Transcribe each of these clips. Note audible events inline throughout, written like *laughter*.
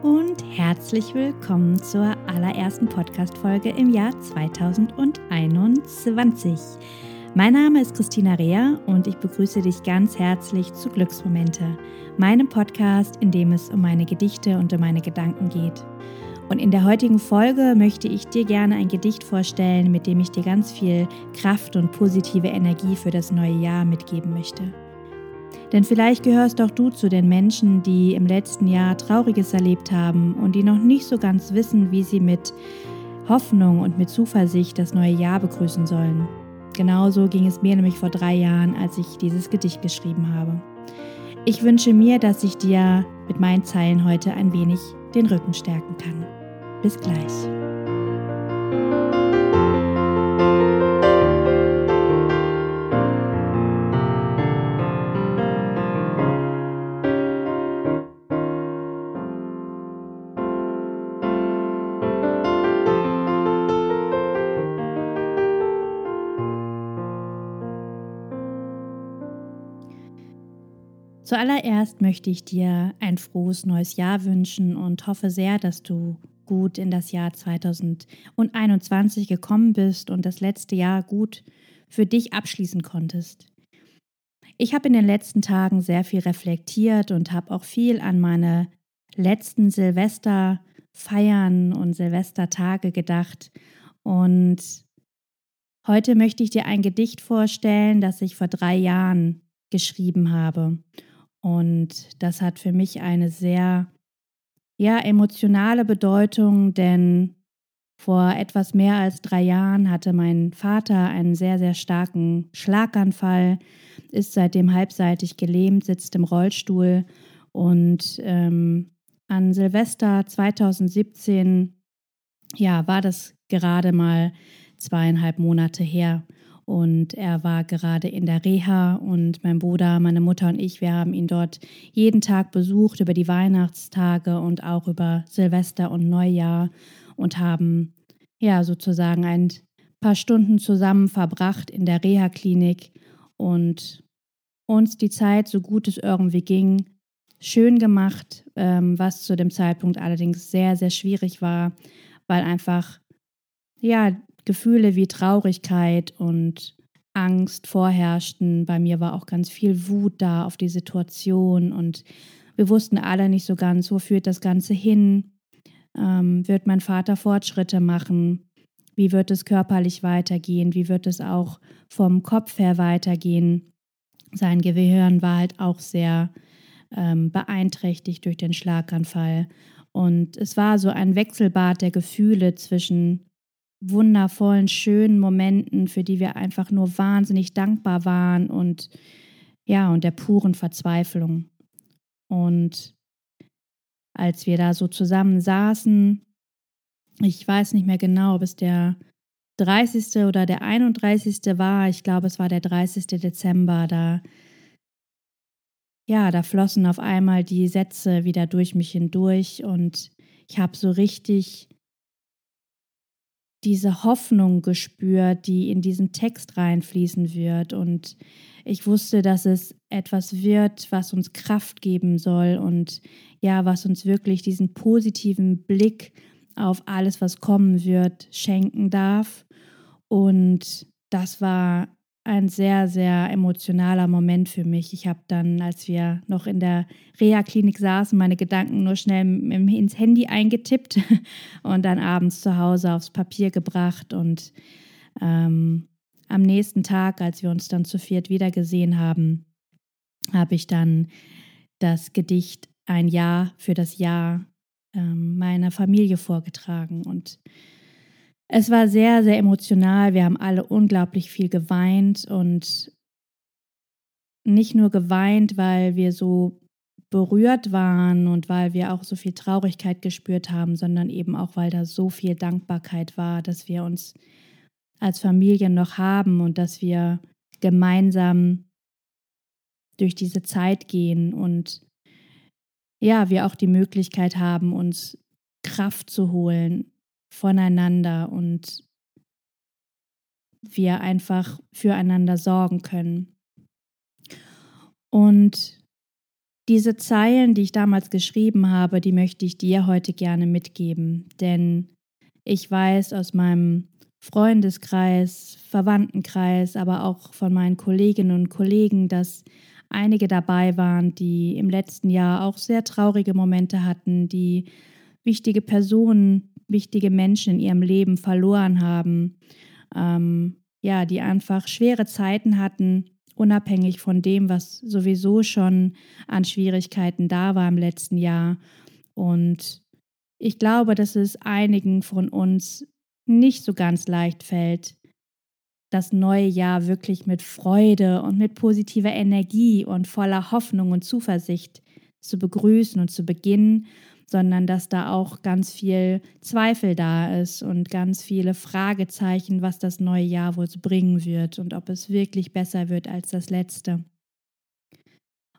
Und herzlich willkommen zur allerersten Podcast-Folge im Jahr 2021. Mein Name ist Christina Rea und ich begrüße dich ganz herzlich zu Glücksmomente, meinem Podcast, in dem es um meine Gedichte und um meine Gedanken geht. Und in der heutigen Folge möchte ich dir gerne ein Gedicht vorstellen, mit dem ich dir ganz viel Kraft und positive Energie für das neue Jahr mitgeben möchte. Denn vielleicht gehörst auch du zu den Menschen, die im letzten Jahr Trauriges erlebt haben und die noch nicht so ganz wissen, wie sie mit Hoffnung und mit Zuversicht das neue Jahr begrüßen sollen. Genauso ging es mir nämlich vor drei Jahren, als ich dieses Gedicht geschrieben habe. Ich wünsche mir, dass ich dir mit meinen Zeilen heute ein wenig den Rücken stärken kann. Bis gleich. Zuallererst möchte ich dir ein frohes neues Jahr wünschen und hoffe sehr, dass du gut in das Jahr 2021 gekommen bist und das letzte Jahr gut für dich abschließen konntest. Ich habe in den letzten Tagen sehr viel reflektiert und habe auch viel an meine letzten Silvesterfeiern und Silvestertage gedacht. Und heute möchte ich dir ein Gedicht vorstellen, das ich vor drei Jahren geschrieben habe. Und das hat für mich eine sehr ja, emotionale Bedeutung, denn vor etwas mehr als drei Jahren hatte mein Vater einen sehr, sehr starken Schlaganfall, ist seitdem halbseitig gelähmt, sitzt im Rollstuhl und ähm, an Silvester 2017, ja, war das gerade mal zweieinhalb Monate her. Und er war gerade in der Reha und mein Bruder, meine Mutter und ich, wir haben ihn dort jeden Tag besucht über die Weihnachtstage und auch über Silvester und Neujahr und haben ja sozusagen ein paar Stunden zusammen verbracht in der Reha-Klinik und uns die Zeit, so gut es irgendwie ging, schön gemacht, ähm, was zu dem Zeitpunkt allerdings sehr, sehr schwierig war, weil einfach ja Gefühle wie Traurigkeit und Angst vorherrschten. Bei mir war auch ganz viel Wut da auf die Situation und wir wussten alle nicht so ganz, wo führt das Ganze hin? Ähm, wird mein Vater Fortschritte machen? Wie wird es körperlich weitergehen? Wie wird es auch vom Kopf her weitergehen? Sein Gehirn war halt auch sehr ähm, beeinträchtigt durch den Schlaganfall. Und es war so ein Wechselbad der Gefühle zwischen wundervollen, schönen Momenten, für die wir einfach nur wahnsinnig dankbar waren und ja, und der puren Verzweiflung. Und als wir da so zusammen saßen, ich weiß nicht mehr genau, ob es der 30. oder der 31. war, ich glaube, es war der 30. Dezember, da ja, da flossen auf einmal die Sätze wieder durch mich hindurch und ich habe so richtig diese Hoffnung gespürt, die in diesen Text reinfließen wird. Und ich wusste, dass es etwas wird, was uns Kraft geben soll und ja, was uns wirklich diesen positiven Blick auf alles, was kommen wird, schenken darf. Und das war ein sehr, sehr emotionaler Moment für mich. Ich habe dann, als wir noch in der Reha-Klinik saßen, meine Gedanken nur schnell ins Handy eingetippt *laughs* und dann abends zu Hause aufs Papier gebracht. Und ähm, am nächsten Tag, als wir uns dann zu viert wiedergesehen haben, habe ich dann das Gedicht Ein Jahr für das Jahr ähm, meiner Familie vorgetragen. Und es war sehr, sehr emotional. Wir haben alle unglaublich viel geweint und nicht nur geweint, weil wir so berührt waren und weil wir auch so viel Traurigkeit gespürt haben, sondern eben auch, weil da so viel Dankbarkeit war, dass wir uns als Familie noch haben und dass wir gemeinsam durch diese Zeit gehen und ja, wir auch die Möglichkeit haben, uns Kraft zu holen, voneinander und wir einfach füreinander sorgen können. Und diese Zeilen, die ich damals geschrieben habe, die möchte ich dir heute gerne mitgeben, denn ich weiß aus meinem Freundeskreis, Verwandtenkreis, aber auch von meinen Kolleginnen und Kollegen, dass einige dabei waren, die im letzten Jahr auch sehr traurige Momente hatten, die wichtige Personen, wichtige Menschen in ihrem Leben verloren haben, ähm, ja, die einfach schwere Zeiten hatten, unabhängig von dem, was sowieso schon an Schwierigkeiten da war im letzten Jahr. Und ich glaube, dass es einigen von uns nicht so ganz leicht fällt, das neue Jahr wirklich mit Freude und mit positiver Energie und voller Hoffnung und Zuversicht zu begrüßen und zu beginnen, sondern dass da auch ganz viel Zweifel da ist und ganz viele Fragezeichen, was das neue Jahr wohl bringen wird und ob es wirklich besser wird als das letzte.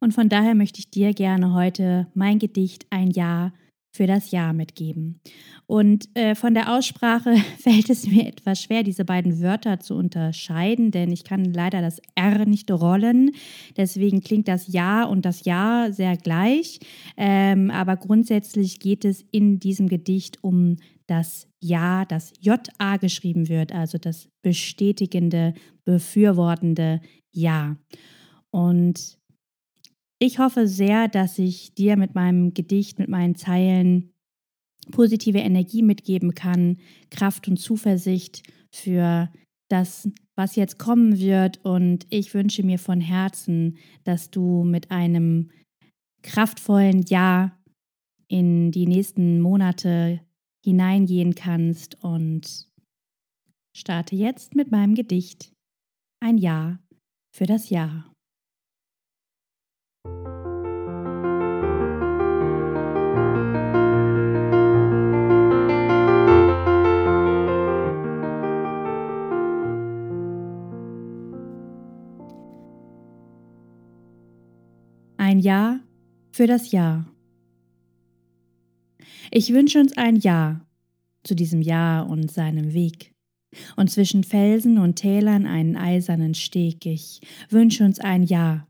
Und von daher möchte ich dir gerne heute mein Gedicht Ein Jahr für das Jahr mitgeben. Und äh, von der Aussprache *laughs* fällt es mir etwas schwer, diese beiden Wörter zu unterscheiden, denn ich kann leider das R nicht rollen. Deswegen klingt das Ja und das Ja sehr gleich. Ähm, aber grundsätzlich geht es in diesem Gedicht um das Ja, das JA geschrieben wird, also das bestätigende, befürwortende Ja. Und ich hoffe sehr, dass ich dir mit meinem Gedicht, mit meinen Zeilen positive Energie mitgeben kann, Kraft und Zuversicht für das, was jetzt kommen wird. Und ich wünsche mir von Herzen, dass du mit einem kraftvollen Ja in die nächsten Monate hineingehen kannst und starte jetzt mit meinem Gedicht Ein Ja für das Jahr. Ja für das Jahr. Ich wünsche uns ein Ja zu diesem Jahr und seinem Weg. Und zwischen Felsen und Tälern einen eisernen Steg. Ich wünsche uns ein Ja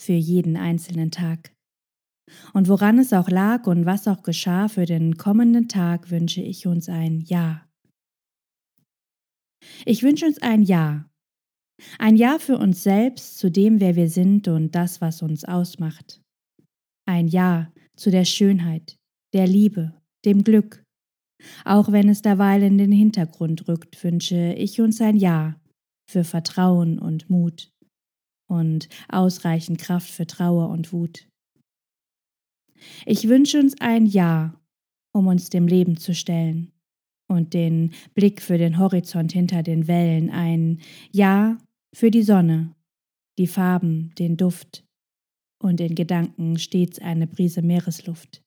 für jeden einzelnen Tag. Und woran es auch lag und was auch geschah für den kommenden Tag, wünsche ich uns ein Ja. Ich wünsche uns ein Ja ein Ja für uns selbst, zu dem, wer wir sind und das, was uns ausmacht. Ein Ja zu der Schönheit, der Liebe, dem Glück. Auch wenn es derweil in den Hintergrund rückt, wünsche ich uns ein Ja für Vertrauen und Mut und ausreichend Kraft für Trauer und Wut. Ich wünsche uns ein Ja, um uns dem Leben zu stellen und den Blick für den Horizont hinter den Wellen, ein Ja für die Sonne, die Farben, den Duft und in Gedanken stets eine Brise Meeresluft.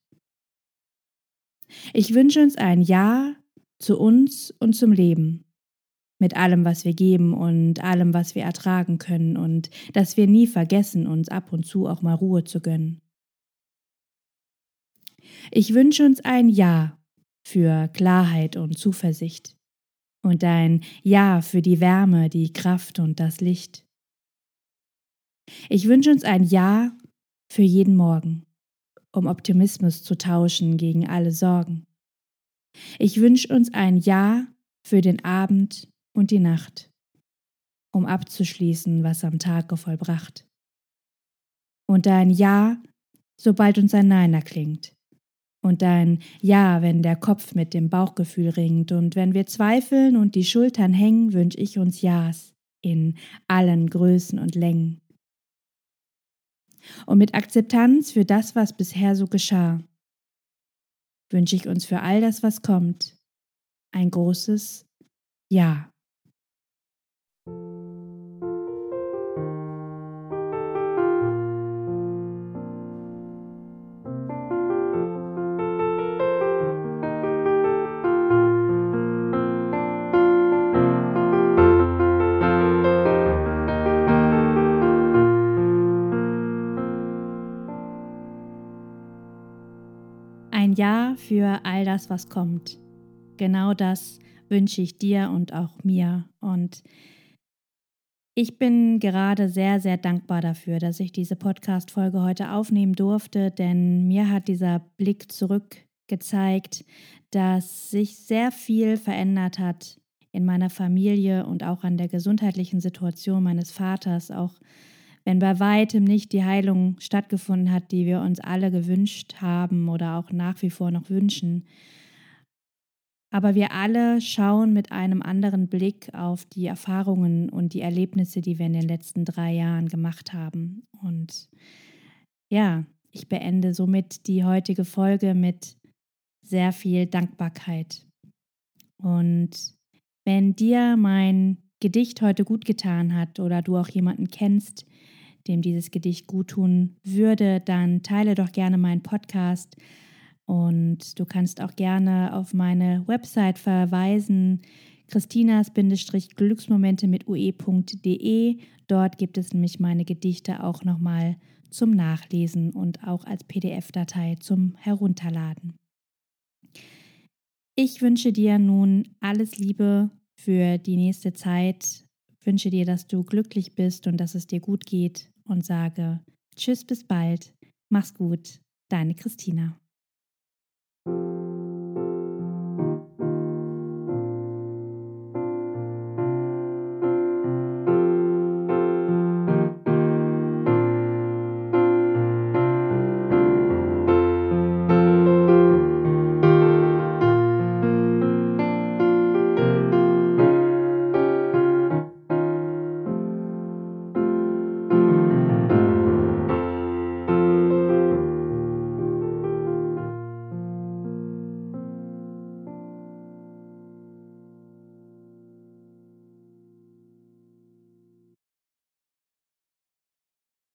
Ich wünsche uns ein Ja zu uns und zum Leben, mit allem, was wir geben und allem, was wir ertragen können und dass wir nie vergessen, uns ab und zu auch mal Ruhe zu gönnen. Ich wünsche uns ein Ja für Klarheit und Zuversicht und ein Ja für die Wärme, die Kraft und das Licht. Ich wünsche uns ein Ja für jeden Morgen, um Optimismus zu tauschen gegen alle Sorgen. Ich wünsche uns ein Ja für den Abend und die Nacht, um abzuschließen, was am Tage vollbracht. Und ein Ja, sobald uns ein Nein erklingt, und ein Ja, wenn der Kopf mit dem Bauchgefühl ringt und wenn wir zweifeln und die Schultern hängen, wünsch ich uns Ja's in allen Größen und Längen. Und mit Akzeptanz für das, was bisher so geschah, wünsche ich uns für all das, was kommt, ein großes Ja. Ja für all das, was kommt. Genau das wünsche ich dir und auch mir. Und Ich bin gerade sehr, sehr dankbar dafür, dass ich diese Podcast-Folge heute aufnehmen durfte, denn mir hat dieser Blick zurück gezeigt, dass sich sehr viel verändert hat in meiner Familie und auch an der gesundheitlichen Situation meines Vaters, auch wenn bei weitem nicht die Heilung stattgefunden hat, die wir uns alle gewünscht haben oder auch nach wie vor noch wünschen. Aber wir alle schauen mit einem anderen Blick auf die Erfahrungen und die Erlebnisse, die wir in den letzten drei Jahren gemacht haben. Und ja, ich beende somit die heutige Folge mit sehr viel Dankbarkeit. Und wenn dir mein Gedicht heute gut getan hat oder du auch jemanden kennst, dem dieses Gedicht gut tun würde, dann teile doch gerne meinen Podcast und du kannst auch gerne auf meine Website verweisen, christinas-glücksmomente mit ue.de. Dort gibt es nämlich meine Gedichte auch nochmal zum Nachlesen und auch als PDF-Datei zum Herunterladen. Ich wünsche dir nun alles Liebe für die nächste Zeit, wünsche dir, dass du glücklich bist und dass es dir gut geht und sage Tschüss, bis bald, mach's gut, deine Christina.